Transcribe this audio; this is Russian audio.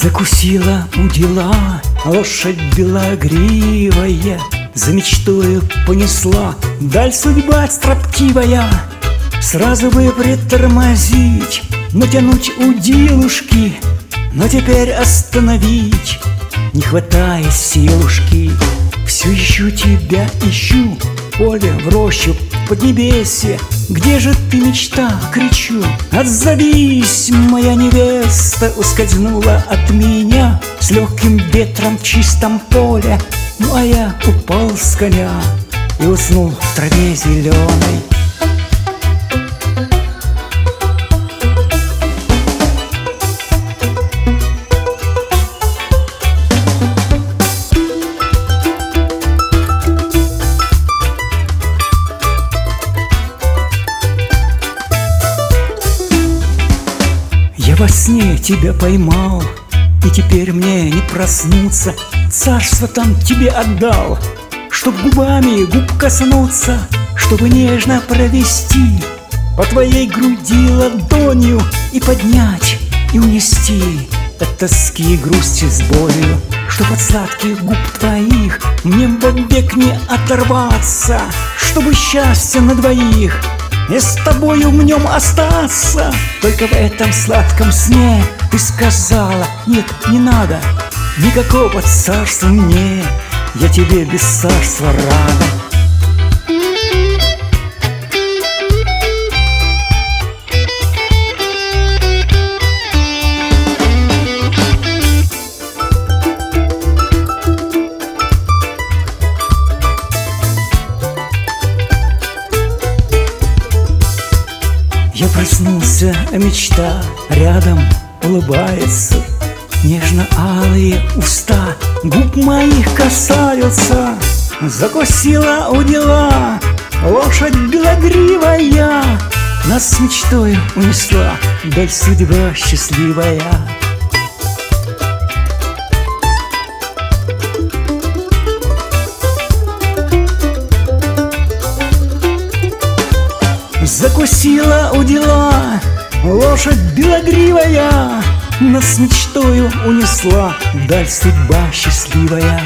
Закусила у дела лошадь белогривая За мечтою понесла. Даль судьба строптивая Сразу бы притормозить, натянуть удилушки Но теперь остановить. Не хватает силушки Все ищу тебя, ищу, поле в рощу, поднебесье. Где же ты, мечта, кричу Отзовись, моя невеста! Ускользнула от меня С легким ветром в чистом поле. Ну а я упал с коня И уснул в траве зеленой во сне тебя поймал, и теперь мне не проснуться. Царство там тебе отдал, чтоб губами губ коснуться Чтобы нежно провести по твоей груди ладонью И поднять, и унести от тоски и грусти с болью Чтоб от сладких губ твоих мне вовек не оторваться Чтобы счастье на двоих и с тобою в нем остаться. Только в этом сладком сне Ты сказала, нет, не надо Никакого царства мне. Я тебе без царства рада Я проснулся, а мечта рядом улыбается. Нежно-алые уста губ моих касаются. Закусила у дела лошадь белогривая. Нас с мечтой унесла даль судьба счастливая Закусила у дела лошадь белогривая Нас мечтою унесла. Даль судьба счастливая